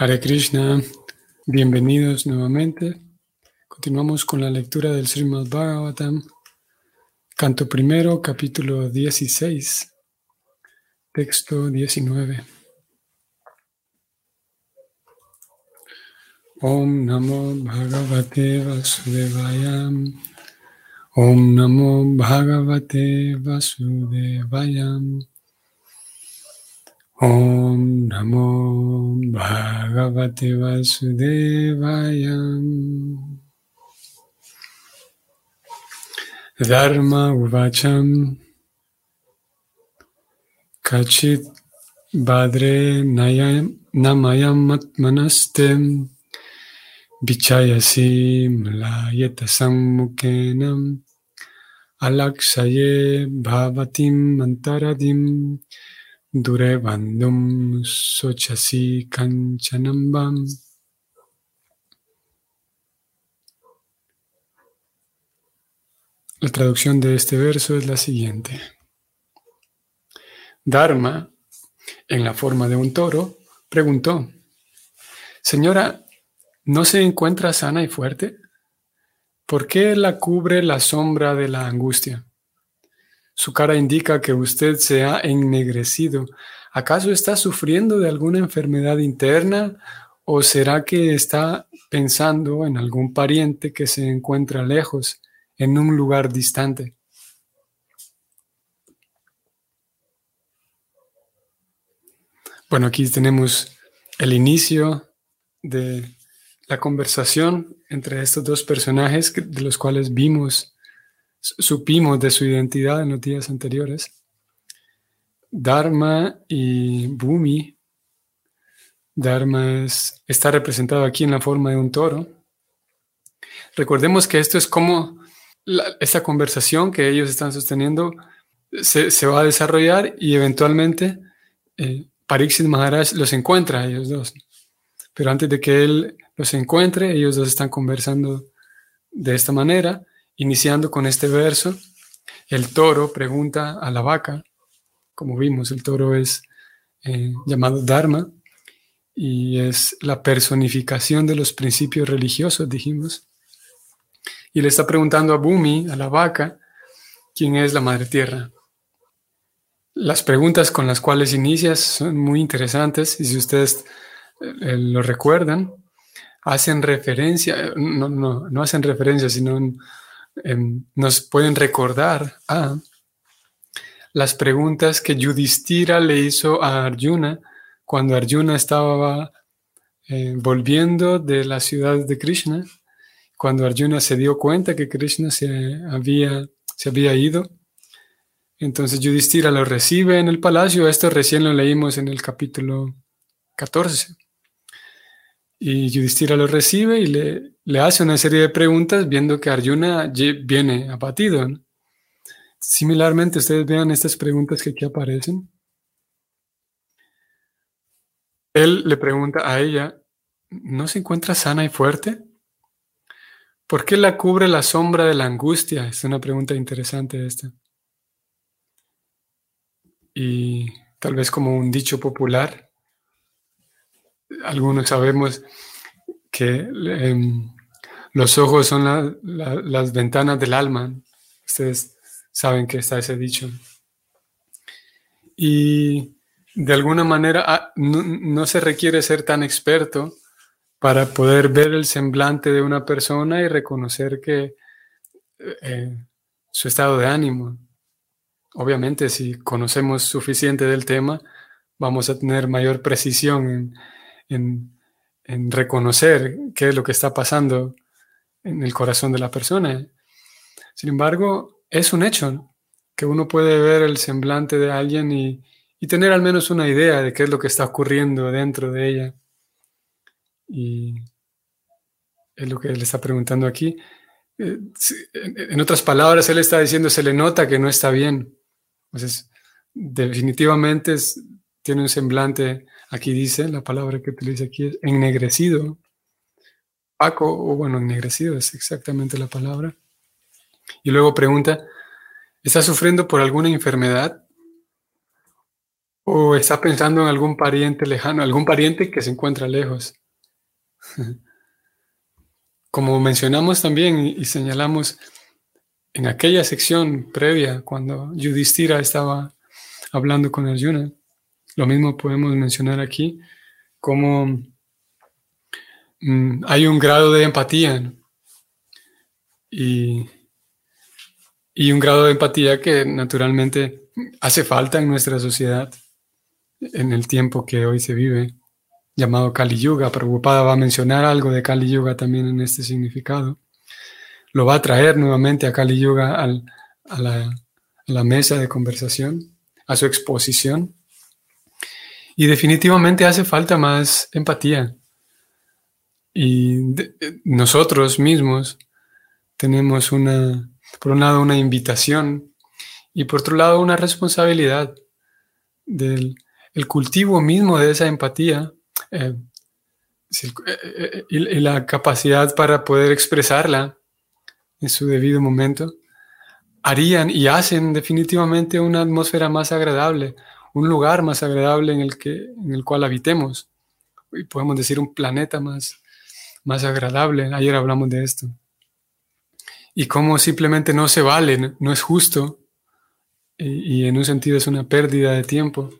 Hare Krishna, bienvenidos nuevamente. Continuamos con la lectura del Srimad Bhagavatam, canto primero, capítulo 16, texto 19. Om Namo Bhagavate Vasudevaya. Om Namo Bhagavate Vasudevaya. ॐ नमो भगवते वसुदेवाय। धर्म उवाचम् कचित् बाद्रे नमयमात्मनस्ते विचयसि म्लायतसम्मुखेन अलक्षये भावतीम् अन्तरदिम्। Durevandum Sochasi Kanchanambam. La traducción de este verso es la siguiente. Dharma, en la forma de un toro, preguntó, Señora, ¿no se encuentra sana y fuerte? ¿Por qué la cubre la sombra de la angustia? Su cara indica que usted se ha ennegrecido. ¿Acaso está sufriendo de alguna enfermedad interna o será que está pensando en algún pariente que se encuentra lejos, en un lugar distante? Bueno, aquí tenemos el inicio de la conversación entre estos dos personajes de los cuales vimos supimos de su identidad en los días anteriores. Dharma y Bhumi. Dharma está representado aquí en la forma de un toro. Recordemos que esto es como esta conversación que ellos están sosteniendo se, va a desarrollar y eventualmente eh, Pariksit Maharaj los encuentra a ellos dos. Pero antes de que él los encuentre, ellos dos están conversando de esta manera Iniciando con este verso, el toro pregunta a la vaca, como vimos, el toro es eh, llamado Dharma y es la personificación de los principios religiosos, dijimos. Y le está preguntando a Bumi, a la vaca, quién es la madre tierra. Las preguntas con las cuales inicias son muy interesantes y si ustedes eh, lo recuerdan, hacen referencia, no, no, no hacen referencia, sino Em, nos pueden recordar a las preguntas que Yudhishthira le hizo a Arjuna cuando Arjuna estaba eh, volviendo de la ciudad de Krishna, cuando Arjuna se dio cuenta que Krishna se había, se había ido. Entonces Yudhishthira lo recibe en el palacio, esto recién lo leímos en el capítulo 14. Y Yudhishthira lo recibe y le, le hace una serie de preguntas viendo que Arjuna viene abatido. Similarmente, ustedes vean estas preguntas que aquí aparecen. Él le pregunta a ella, ¿no se encuentra sana y fuerte? ¿Por qué la cubre la sombra de la angustia? Es una pregunta interesante esta. Y tal vez como un dicho popular, algunos sabemos que em, los ojos son las ventanas del alma. Ustedes saben que está ese dicho. Y de alguna manera ah, no, se requiere ser tan experto para poder ver el semblante de una persona y reconocer que eh, su estado de ánimo. Obviamente, si conocemos suficiente del tema, vamos a tener mayor precisión en, en, reconocer qué es lo que está pasando en el corazón de la persona. Sin embargo, es un hecho que uno puede ver el semblante de alguien y, tener al menos una idea de qué es lo que está ocurriendo dentro de ella. Y es lo que él está preguntando aquí. Eh, en otras palabras, él está diciendo, se le nota que no está bien. Entonces, definitivamente tiene un semblante Aquí dice, la palabra que utiliza aquí es ennegrecido. Paco, o bueno, ennegrecido es exactamente la palabra. Y luego pregunta, ¿está sufriendo por alguna enfermedad? o está pensando en algún pariente lejano, algún pariente que se encuentra lejos. Como mencionamos también y señalamos en aquella sección previa, cuando Yudhishthira estaba hablando con Arjuna, lo mismo podemos mencionar aquí, como mm, hay un grado de empatía y, y un grado de empatía que naturalmente hace falta en nuestra sociedad en el tiempo que hoy se vive, llamado Kali Yuga. Preocupada va a mencionar algo de Kali Yuga también en este significado. Lo va a traer nuevamente a Kali Yuga a, la, a la mesa de conversación, a su exposición. Y definitivamente hace falta más empatía. Y nosotros mismos tenemos una, por un lado, una invitación y por otro lado, una responsabilidad del el cultivo mismo de esa empatía eh, eh, eh, y, la capacidad para poder expresarla en su debido momento harían y hacen definitivamente una atmósfera más agradable, un lugar más agradable en el, que, en el cual habitemos. Y podemos decir un planeta más, más agradable. Ayer hablamos de esto. Y cómo simplemente no se vale, no es justo y, y en un sentido es una pérdida de tiempo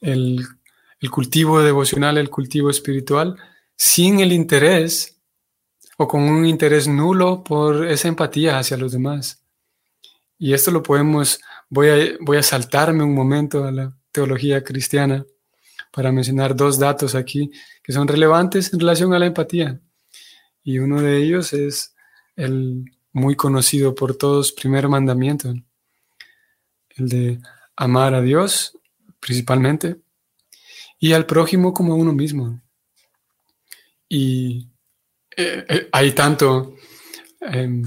el, cultivo devocional, el cultivo espiritual, sin el interés o con un interés nulo por esa empatía hacia los demás. Y esto lo podemos, voy a, voy a saltarme un momento a la teología cristiana para mencionar dos datos aquí que son relevantes en relación a la empatía. Y uno de ellos es el muy conocido por todos primer mandamiento, el de amar a Dios principalmente, y al prójimo como a uno mismo. Y eh, eh, hay tanto, em,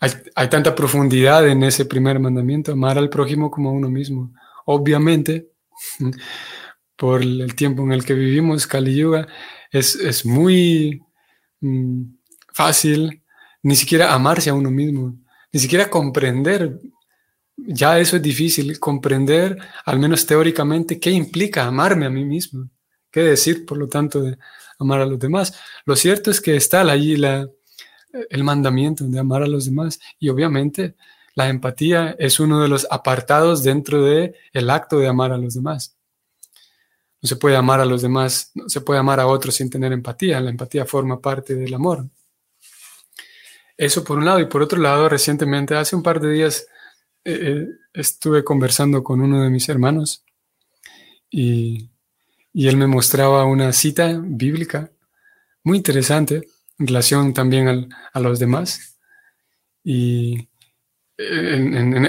hay, tanta profundidad en ese primer mandamiento, amar al prójimo como a uno mismo. Obviamente, por el tiempo en el que vivimos, Kali Yuga, es, muy mm, fácil ni siquiera amarse a uno mismo, ni siquiera comprender ya eso es difícil, comprender, al menos teóricamente, qué implica amarme a mí mismo, qué decir, por lo tanto, de amar a los demás. Lo cierto es que está allí la, el mandamiento de amar a los demás y obviamente la empatía es uno de los apartados dentro del el acto de amar a los demás. No se puede amar a los demás, no se puede amar a otros sin tener empatía. La empatía forma parte del amor. Eso por un lado. Y por otro lado, recientemente, hace un par de días, eh, eh, estuve conversando con uno de mis hermanos y, él me mostraba una cita bíblica muy interesante en relación también a los demás. Y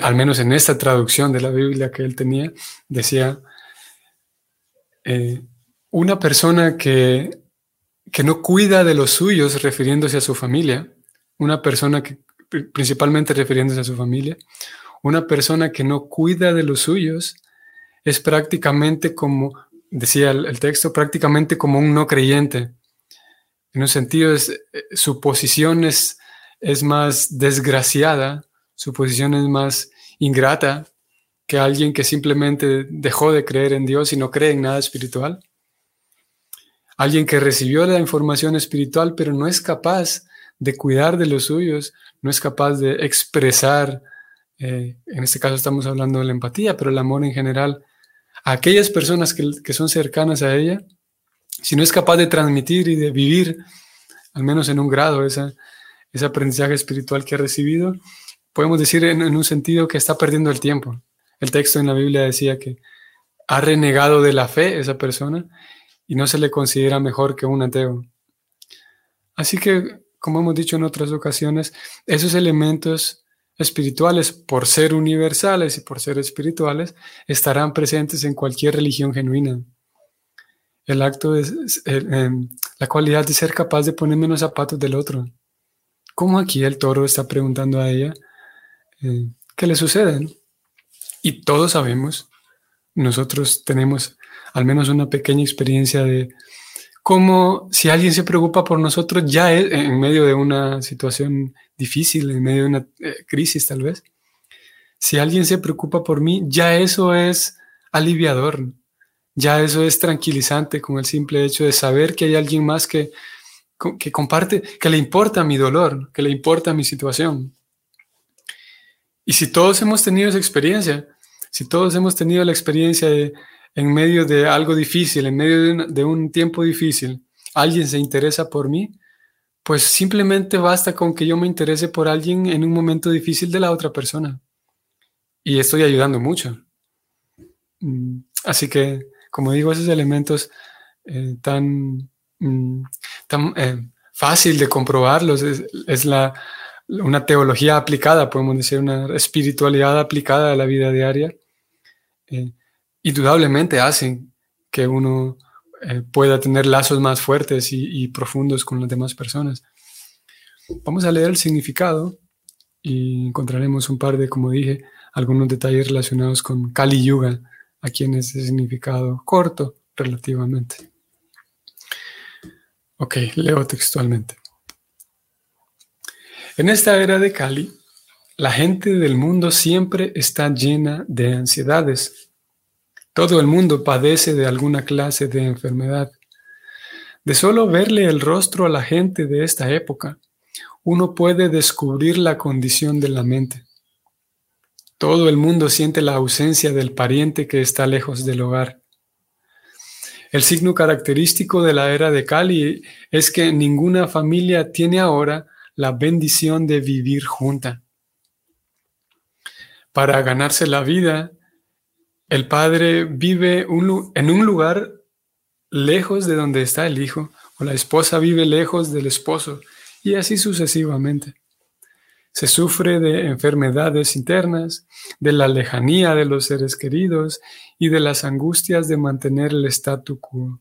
al menos en esta traducción de la Biblia que él tenía, decía, eh, una persona que, que no cuida de los suyos refiriéndose a su familia, una persona que principalmente refiriéndose a su familia, una persona que no cuida de los suyos es prácticamente como, decía el, texto, prácticamente como un no creyente. En un sentido, eh, su posición es, es más desgraciada, su posición es más ingrata que alguien que simplemente dejó de creer en Dios y no cree en nada espiritual. Alguien que recibió la información espiritual pero no es capaz de cuidar de los suyos, no es capaz de expresar eh, en este caso estamos hablando de la empatía, pero el amor en general, a aquellas personas que, son cercanas a ella, si no es capaz de transmitir y de vivir, al menos en un grado, ese aprendizaje espiritual que ha recibido, podemos decir en, un sentido que está perdiendo el tiempo. El texto en la Biblia decía que ha renegado de la fe esa persona y no se le considera mejor que un ateo. Así que, como hemos dicho en otras ocasiones, esos elementos espirituales, por ser universales y por ser espirituales, estarán presentes en cualquier religión genuina. El acto de em, la cualidad de ser capaz de ponerme en los zapatos del otro. Como aquí el toro está preguntando a ella eh, qué le sucede. Y todos sabemos, nosotros tenemos al menos una pequeña experiencia de como si alguien se preocupa por nosotros ya es, en medio de una situación difícil, en medio de una eh, crisis tal vez, si alguien se preocupa por mí, ya eso es aliviador. Ya eso es tranquilizante con el simple hecho de saber que hay alguien más que, que comparte, que le importa mi dolor, que le importa mi situación. Y si todos hemos tenido esa experiencia, si todos hemos tenido la experiencia de en medio de algo difícil, en medio de un, tiempo difícil, alguien se interesa por mí, pues simplemente basta con que yo me interese por alguien en un momento difícil de la otra persona. Y estoy ayudando mucho. Mm, así que, como digo, esos elementos eh, tan, mm, tan eh, fácil de comprobarlos es, la, una teología aplicada, podemos decir, una espiritualidad aplicada a la vida diaria. Eh, indudablemente hacen que uno pueda tener lazos más fuertes y, profundos con las demás personas. Vamos a leer el significado y encontraremos un par de, como dije, algunos detalles relacionados con Kali Yuga, aquí en ese significado corto relativamente. Ok, leo textualmente. En esta era de Kali, la gente del mundo siempre está llena de ansiedades todo el mundo padece de alguna clase de enfermedad. De solo verle el rostro a la gente de esta época, uno puede descubrir la condición de la mente. Todo el mundo siente la ausencia del pariente que está lejos del hogar. El signo característico de la era de Cali es que ninguna familia tiene ahora la bendición de vivir junta. Para ganarse la vida, el padre vive en un lugar lejos de donde está el hijo, o la esposa vive lejos del esposo, y así sucesivamente. Se sufre de enfermedades internas, de la lejanía de los seres queridos y de las angustias de mantener el statu quo.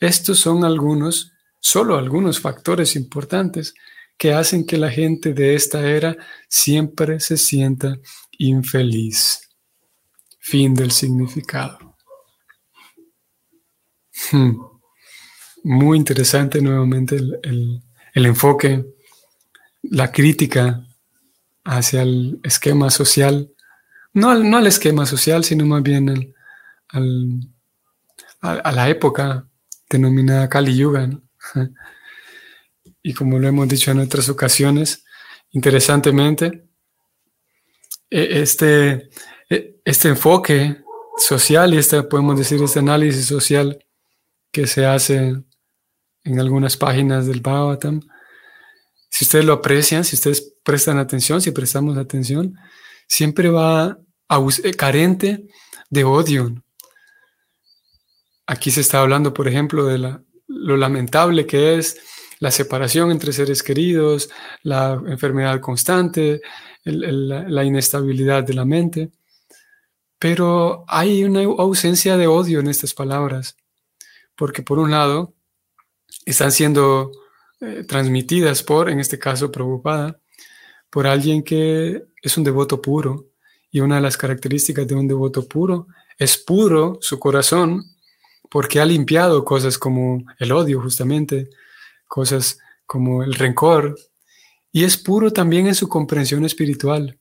Estos son algunos, solo algunos factores importantes que hacen que la gente de esta era siempre se sienta infeliz. Fin del significado. Hmm. Muy interesante nuevamente el, enfoque, la crítica hacia el esquema social, no al, no al esquema social, sino más bien al, a, la época denominada Kali Yuga. Y como lo hemos dicho en otras ocasiones, interesantemente, e, este, e, este enfoque social y este, podemos decir, este análisis social que se hace en algunas páginas del Bhagavatam, si ustedes lo aprecian, si ustedes prestan atención, si prestamos atención, siempre va eh, carente de odio. Aquí se está hablando, por ejemplo, de lo lamentable que es la separación entre seres queridos, la enfermedad constante, la inestabilidad de la mente. Pero hay una ausencia de odio en estas palabras, porque por un lado están siendo eh, transmitidas por, en este caso, preocupada, por alguien que es un devoto puro. Y una de las características de un devoto puro es puro su corazón, porque ha limpiado cosas como el odio, justamente, cosas como el rencor, y es puro también en su comprensión espiritual.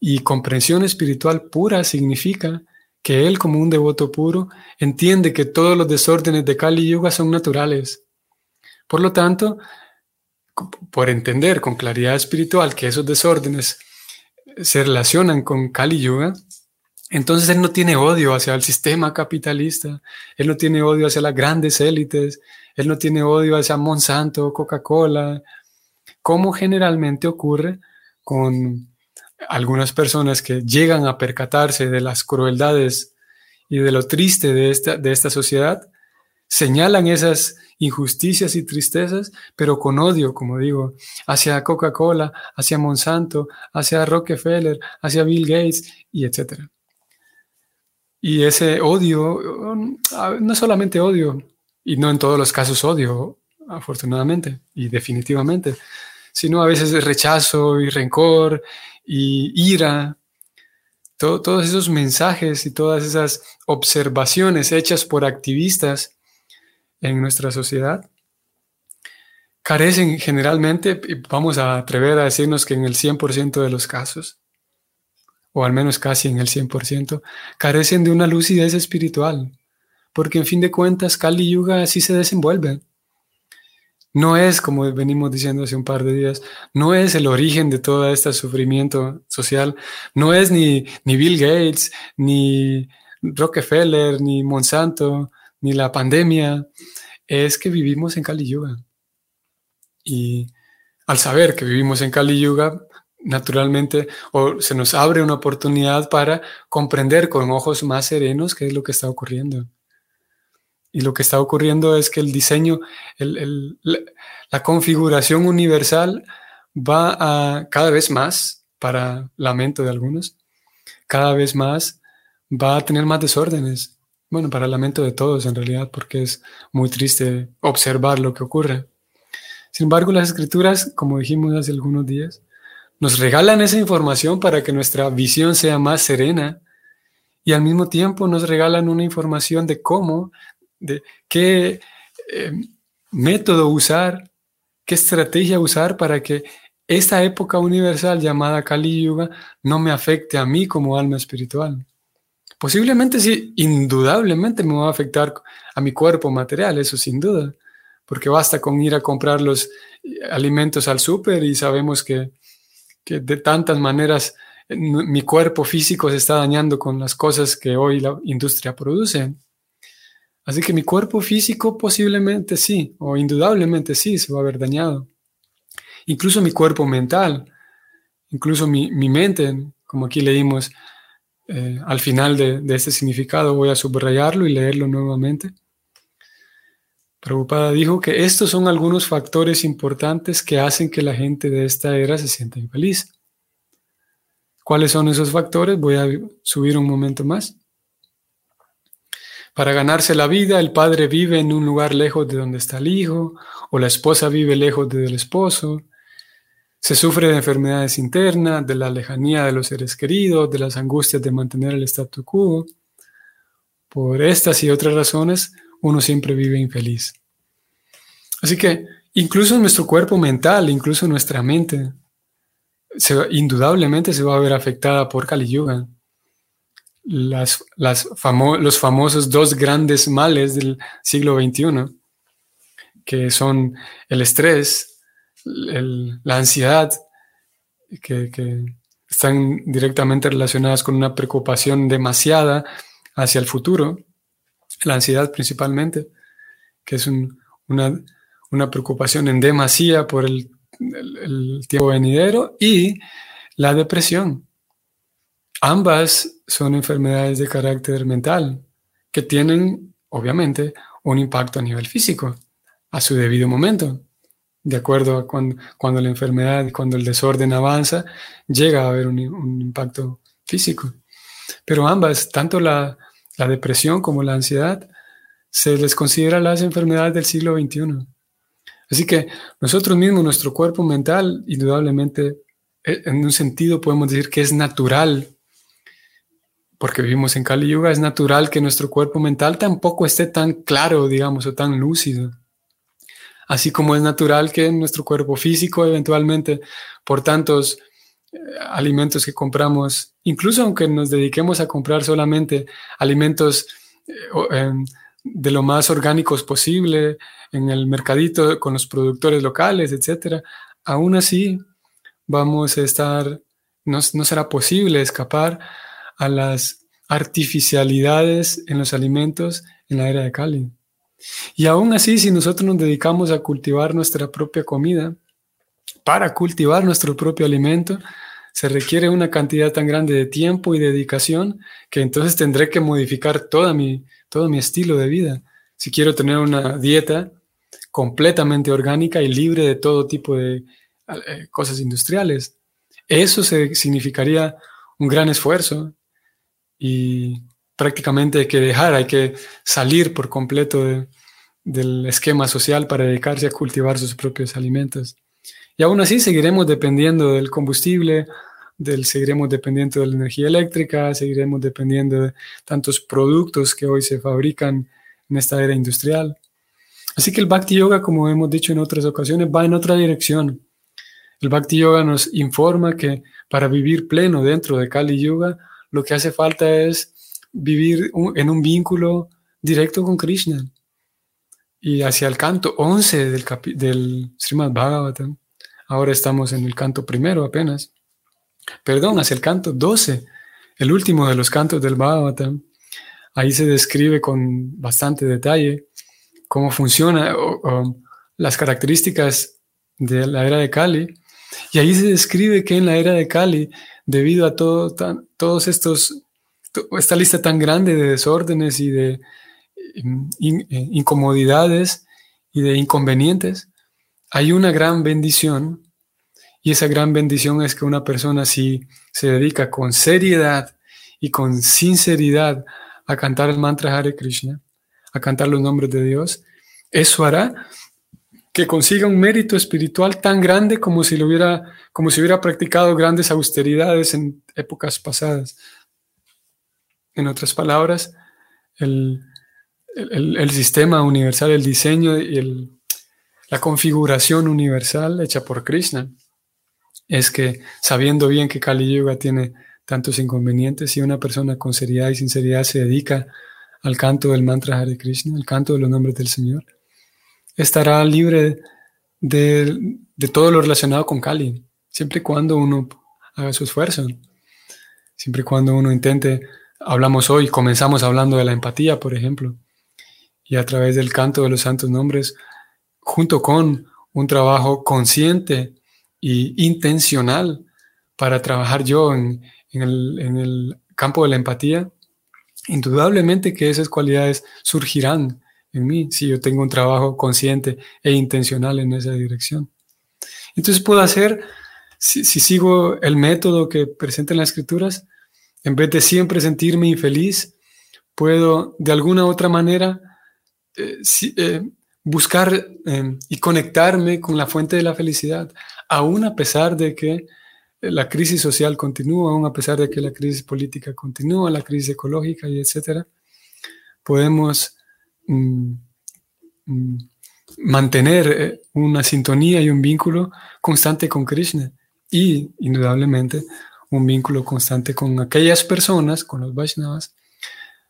Y comprensión espiritual pura significa que él como un devoto puro entiende que todos los desórdenes de Kali Yuga son naturales. Por lo tanto, por entender con claridad espiritual que esos desórdenes se relacionan con Kali Yuga, entonces él no tiene odio hacia el sistema capitalista, él no tiene odio hacia las grandes élites, él no tiene odio hacia Monsanto, Coca-Cola, como generalmente ocurre con algunas personas que llegan a percatarse de las crueldades y de lo triste de esta, de esta sociedad, señalan esas injusticias y tristezas, pero con odio, como digo, hacia Coca-Cola, hacia Monsanto, hacia Rockefeller, hacia Bill Gates y etc. Y ese odio, no solamente odio, y no en todos los casos odio, afortunadamente y definitivamente, sino a veces rechazo y rencor y ira. todos esos mensajes y todas esas observaciones hechas por activistas en nuestra sociedad carecen generalmente, vamos a atrever a decirnos que en el 100% de los casos, o al menos casi en el 100%, carecen de una lucidez espiritual, porque en fin de cuentas Kali Yuga así se desenvuelve. No es, como venimos diciendo hace un par de días, no es el origen de todo este sufrimiento social, no es ni, ni Bill Gates, ni Rockefeller, ni Monsanto, ni la pandemia, es que vivimos en Kali Yuga. Y al saber que vivimos en Kali Yuga, naturalmente o se nos abre una oportunidad para comprender con ojos más serenos qué es lo que está ocurriendo. Y lo que está ocurriendo es que el diseño, la configuración universal va a cada vez más, para lamento de algunos, cada vez más va a tener más desórdenes. Bueno, para lamento de todos en realidad, porque es muy triste observar lo que ocurre. Sin embargo, las escrituras, como dijimos hace algunos días, nos regalan esa información para que nuestra visión sea más serena y al mismo tiempo nos regalan una información de cómo, de qué eh, método usar, qué estrategia usar para que esta época universal llamada Kali Yuga no me afecte a mí como alma espiritual. Posiblemente sí, indudablemente me va a afectar a mi cuerpo material, eso sin duda, porque basta con ir a comprar los alimentos al súper y sabemos que que de tantas maneras mi cuerpo físico se está dañando con las cosas que hoy la industria produce. Así que mi cuerpo físico posiblemente sí, o indudablemente sí, se va a ver dañado. Incluso mi cuerpo mental, incluso mi, mente, como aquí leímos eh, al final de, este significado, voy a subrayarlo y leerlo nuevamente. Prabhupada dijo que estos son algunos factores importantes que hacen que la gente de esta era se sienta infeliz. ¿Cuáles son esos factores? Voy a subir un momento más. Para ganarse la vida, el padre vive en un lugar lejos de donde está el hijo, o la esposa vive lejos del esposo. Se sufre de enfermedades internas, de la lejanía de los seres queridos, de las angustias de mantener el statu quo. Por estas y otras razones, uno siempre vive infeliz. Así que incluso nuestro cuerpo mental, incluso nuestra mente, indudablemente se va a ver afectada por Kali Yuga. Los famosos dos grandes males del siglo XXI, que son el estrés, la ansiedad, que, están directamente relacionadas con una preocupación demasiada hacia el futuro, la ansiedad principalmente, que es una, preocupación en demasía por el, tiempo venidero, y la depresión. Ambas son enfermedades de carácter mental que tienen, obviamente, un impacto a nivel físico a su debido momento. De acuerdo a cuando, cuando la enfermedad cuando el desorden avanza, llega a haber un, impacto físico. Pero ambas, tanto la, la depresión como la ansiedad, se les considera las enfermedades del siglo XXI. Así que nosotros mismos, nuestro cuerpo mental, indudablemente, eh, en un sentido podemos decir que es natural, porque vivimos en Kali Yuga, es natural que nuestro cuerpo mental tampoco esté tan claro, digamos, o tan lúcido. Así como es natural que nuestro cuerpo físico, eventualmente, por tantos alimentos que compramos, incluso aunque nos dediquemos a comprar solamente alimentos eh, em, de lo más orgánicos posible en el mercadito con los productores locales, etcétera, aún así vamos a estar, no será posible escapar a las artificialidades en los alimentos en la era de Cali. Y aún así, si nosotros nos dedicamos a cultivar nuestra propia comida, para cultivar nuestro propio alimento se requiere una cantidad tan grande de tiempo y dedicación que entonces tendré que modificar toda mi, todo mi estilo de vida. Si quiero tener una dieta completamente orgánica y libre de todo tipo de eh, cosas industriales, eso significaría un gran esfuerzo y prácticamente hay que dejar, hay que salir por completo del esquema social para dedicarse a cultivar sus propios alimentos. Y aún así seguiremos dependiendo del combustible, del, seguiremos dependiendo de la energía eléctrica, seguiremos dependiendo de tantos productos que hoy se fabrican en esta era industrial. Así que el Bhakti Yoga, como hemos dicho en otras ocasiones, va en otra dirección. El Bhakti Yoga nos informa que para vivir pleno dentro de Kali Yoga, lo que hace falta es vivir en un vínculo directo con Krishna. Y hacia el canto 11 del, del Srimad Bhagavatam. Ahora estamos en el canto primero apenas. Perdón, hacia el canto 12, el último de los cantos del Bhagavatam. Ahí se describe con bastante detalle cómo funciona las características de la era de Kali. Y ahí se describe que en la era de Kali, debido a todo, todos estos, esta lista tan grande de desórdenes y de eh, incomodidades y de inconvenientes, hay una gran bendición. Y esa gran bendición es que una persona si se dedica con seriedad y con sinceridad a cantar el mantra Hare Krishna, a cantar los nombres de Dios, eso hará que consiga un mérito espiritual tan grande como si, lo hubiera, como si hubiera practicado grandes austeridades en épocas pasadas. En otras palabras, el, sistema universal, el diseño y la configuración universal hecha por Krishna. Es que sabiendo bien que Kali Yuga tiene tantos inconvenientes, si una persona con seriedad y sinceridad se dedica al canto del mantra Hare Krishna, al canto de los nombres del Señor, estará libre de, todo lo relacionado con Kali, siempre y cuando uno haga su esfuerzo, siempre y cuando uno intente, hablamos hoy, comenzamos hablando de la empatía, por ejemplo, y a través del canto de los santos nombres, junto con un trabajo consciente y intencional para trabajar yo en, en el, campo de la empatía, indudablemente que esas cualidades surgirán en mí si yo tengo un trabajo consciente e intencional en esa dirección. Entonces puedo hacer, si, sigo el método que presentan las escrituras, en vez de siempre sentirme infeliz, puedo de alguna otra manera eh, eh, buscar eh, y conectarme con la fuente de la felicidad, aún a pesar de que la crisis social continúa, aún a pesar de que la crisis política continúa, la crisis ecológica y etcétera, podemos mm, mm, mantener eh, una sintonía y un vínculo constante con Krishna. Y indudablemente un vínculo constante con aquellas personas, con los Vaishnavas,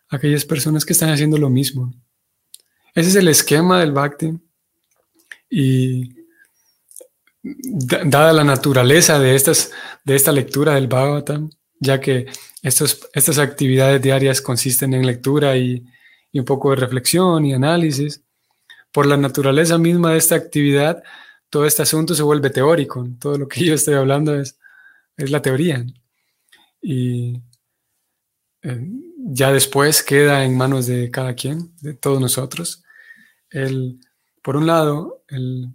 aquellas personas que están haciendo lo mismo. Ese es el esquema del Bhakti y dada la naturaleza de, estas, de esta lectura del Bhagavatam, ya que estos, estas actividades diarias consisten en lectura y, un poco de reflexión y análisis, por la naturaleza misma de esta actividad, todo este asunto se vuelve teórico. Todo lo que yo estoy hablando es, es la teoría. Y eh, ya después queda en manos de cada quien, de todos nosotros. El, por un lado, el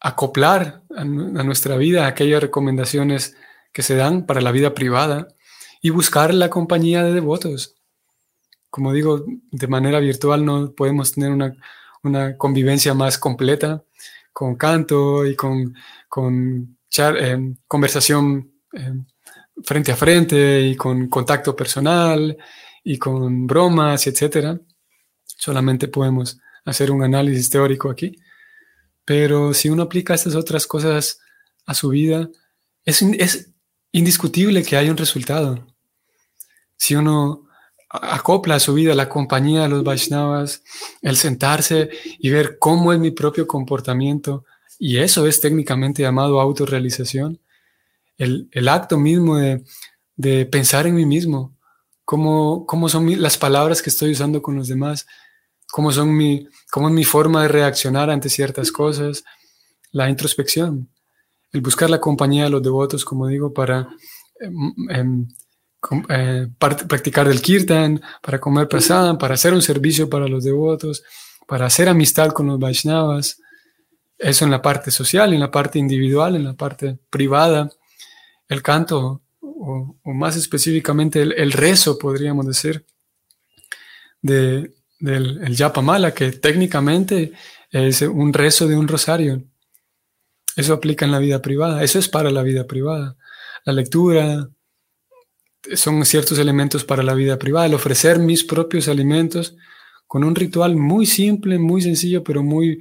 acoplar a, nuestra vida aquellas recomendaciones que se dan para la vida privada y buscar la compañía de devotos. Como digo, de manera virtual no podemos tener una, convivencia más completa con canto y con, con eh, conversación eh, frente a frente y con contacto personal y con bromas, etc. Solamente podemos hacer un análisis teórico aquí. Pero si uno aplica estas otras cosas a su vida, es, es indiscutible que hay un resultado. Si uno acopla a su vida la compañía de los Vaishnavas, el sentarse y ver cómo es mi propio comportamiento, y eso es técnicamente llamado autorrealización, el, el acto mismo de, de, pensar en mí mismo, cómo, cómo son las palabras que estoy usando con los demás, cómo, son mi, cómo es mi forma de reaccionar ante ciertas cosas, la introspección, el buscar la compañía de los devotos, como digo, para em, em, eh, practicar del kirtan, para comer prasadam, para hacer un servicio para los devotos, para hacer amistad con los Vaishnavas. Eso en la parte social, en la parte individual, en la parte privada. El canto, o, más específicamente el, rezo, podríamos decir, de, del el Yapamala, que técnicamente es un rezo de un rosario. Eso aplica en la vida privada, eso es para la vida privada. La lectura son ciertos elementos para la vida privada, el ofrecer mis propios alimentos con un ritual muy simple, muy sencillo, pero muy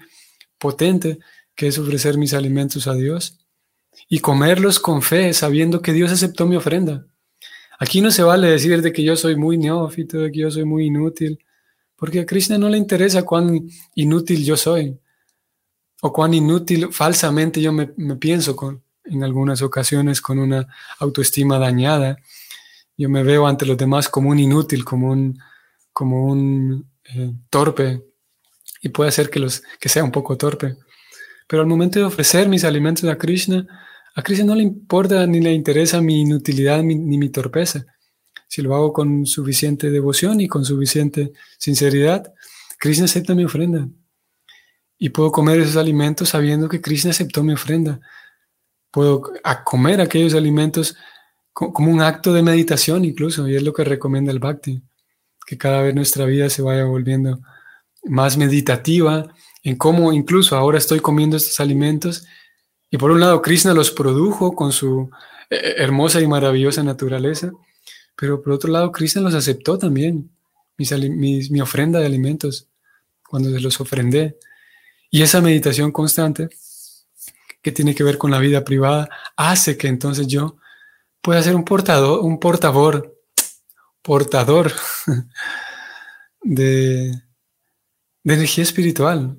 potente, que es ofrecer mis alimentos a Dios y comerlos con fe, sabiendo que Dios aceptó mi ofrenda. Aquí no se vale decir de que yo soy muy neófito, de que yo soy muy inútil, Porque a Krishna no le interesa cuán inútil yo soy o cuán inútil falsamente yo me, pienso en algunas ocasiones con una autoestima dañada. Yo me veo ante los demás como un inútil, como un, como un eh, torpe y puede ser que, los, que sea un poco torpe. Pero al momento de ofrecer mis alimentos a Krishna, a Krishna no le importa ni le interesa mi inutilidad ni mi torpeza. Si lo hago con suficiente devoción y con suficiente sinceridad, Krishna acepta mi ofrenda. Y puedo comer esos alimentos sabiendo que Krishna aceptó mi ofrenda. Puedo comer aquellos alimentos como un acto de meditación incluso, y es lo que recomienda el Bhakti, que cada vez nuestra vida se vaya volviendo más meditativa en cómo incluso ahora estoy comiendo estos alimentos y por un lado Krishna los produjo con su eh, hermosa y maravillosa naturaleza, pero por otro lado Krishna los aceptó también, mi ofrenda de alimentos, cuando se los ofrendé. Y esa meditación constante que tiene que ver con la vida privada hace que entonces yo pueda ser un portador, un portador, portador de, de energía espiritual,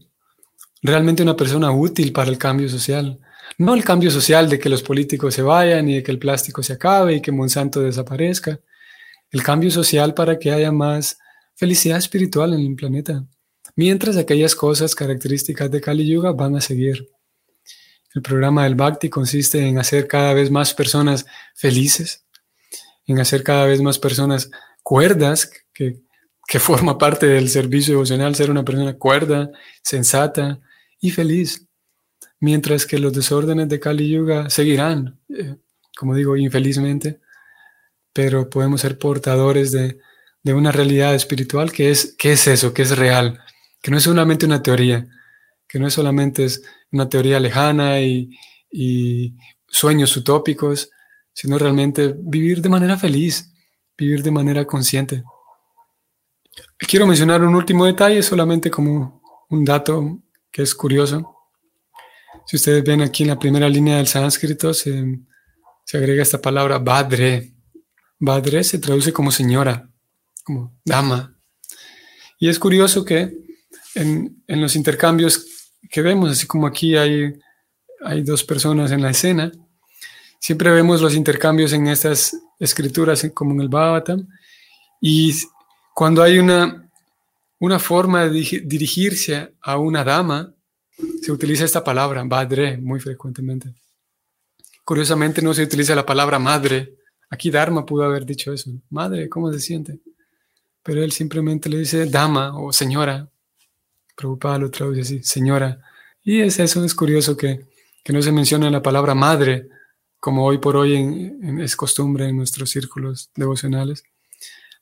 realmente una persona útil para el cambio social. No el cambio social de que los políticos se vayan y de que el plástico se acabe y que Monsanto desaparezca. El cambio social para que haya más felicidad espiritual en el planeta. Mientras aquellas cosas características de Kali Yuga van a seguir. El programa del Bhakti consiste en hacer cada vez más personas felices, en hacer cada vez más personas cuerdas que que forma parte del servicio devocional, ser una persona cuerda, sensata y feliz. Mientras que los desórdenes de Kali Yuga seguirán, eh, como digo, infelizmente, pero podemos ser portadores de, una realidad espiritual que es, que es eso, que es real, que no es solamente una teoría, que no es solamente es una teoría lejana y, y sueños utópicos, sino realmente vivir de manera feliz, vivir de manera consciente. Quiero mencionar un último detalle, solamente como un dato que es curioso. Si ustedes ven aquí en la primera línea del sánscrito, se, agrega esta palabra badre. Badre se traduce como señora, como dama. Y es curioso que en, los intercambios que vemos, así como aquí hay, hay dos personas en la escena, siempre vemos los intercambios en estas escrituras, como en el Bhagavatam, y cuando hay una, una forma de dirigirse a una dama, se utiliza esta palabra, badre, muy frecuentemente. Curiosamente no se utiliza la palabra madre. Aquí Dharma pudo haber dicho eso. Madre, ¿cómo se siente? Pero él simplemente le dice dama o señora. Prabhupada lo traduce así, señora. Y es eso, es curioso que, no se menciona la palabra madre, como hoy por hoy es costumbre en nuestros círculos devocionales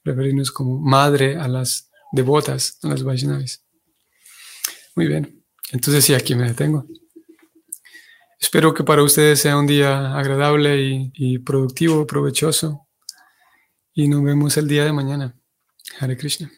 referirnos como madre a las devotas, a las Vaishnavis. Muy bien, entonces sí, aquí me detengo. Espero que para ustedes sea un día agradable y, y productivo, provechoso. Y nos vemos el día de mañana. Hare Krishna.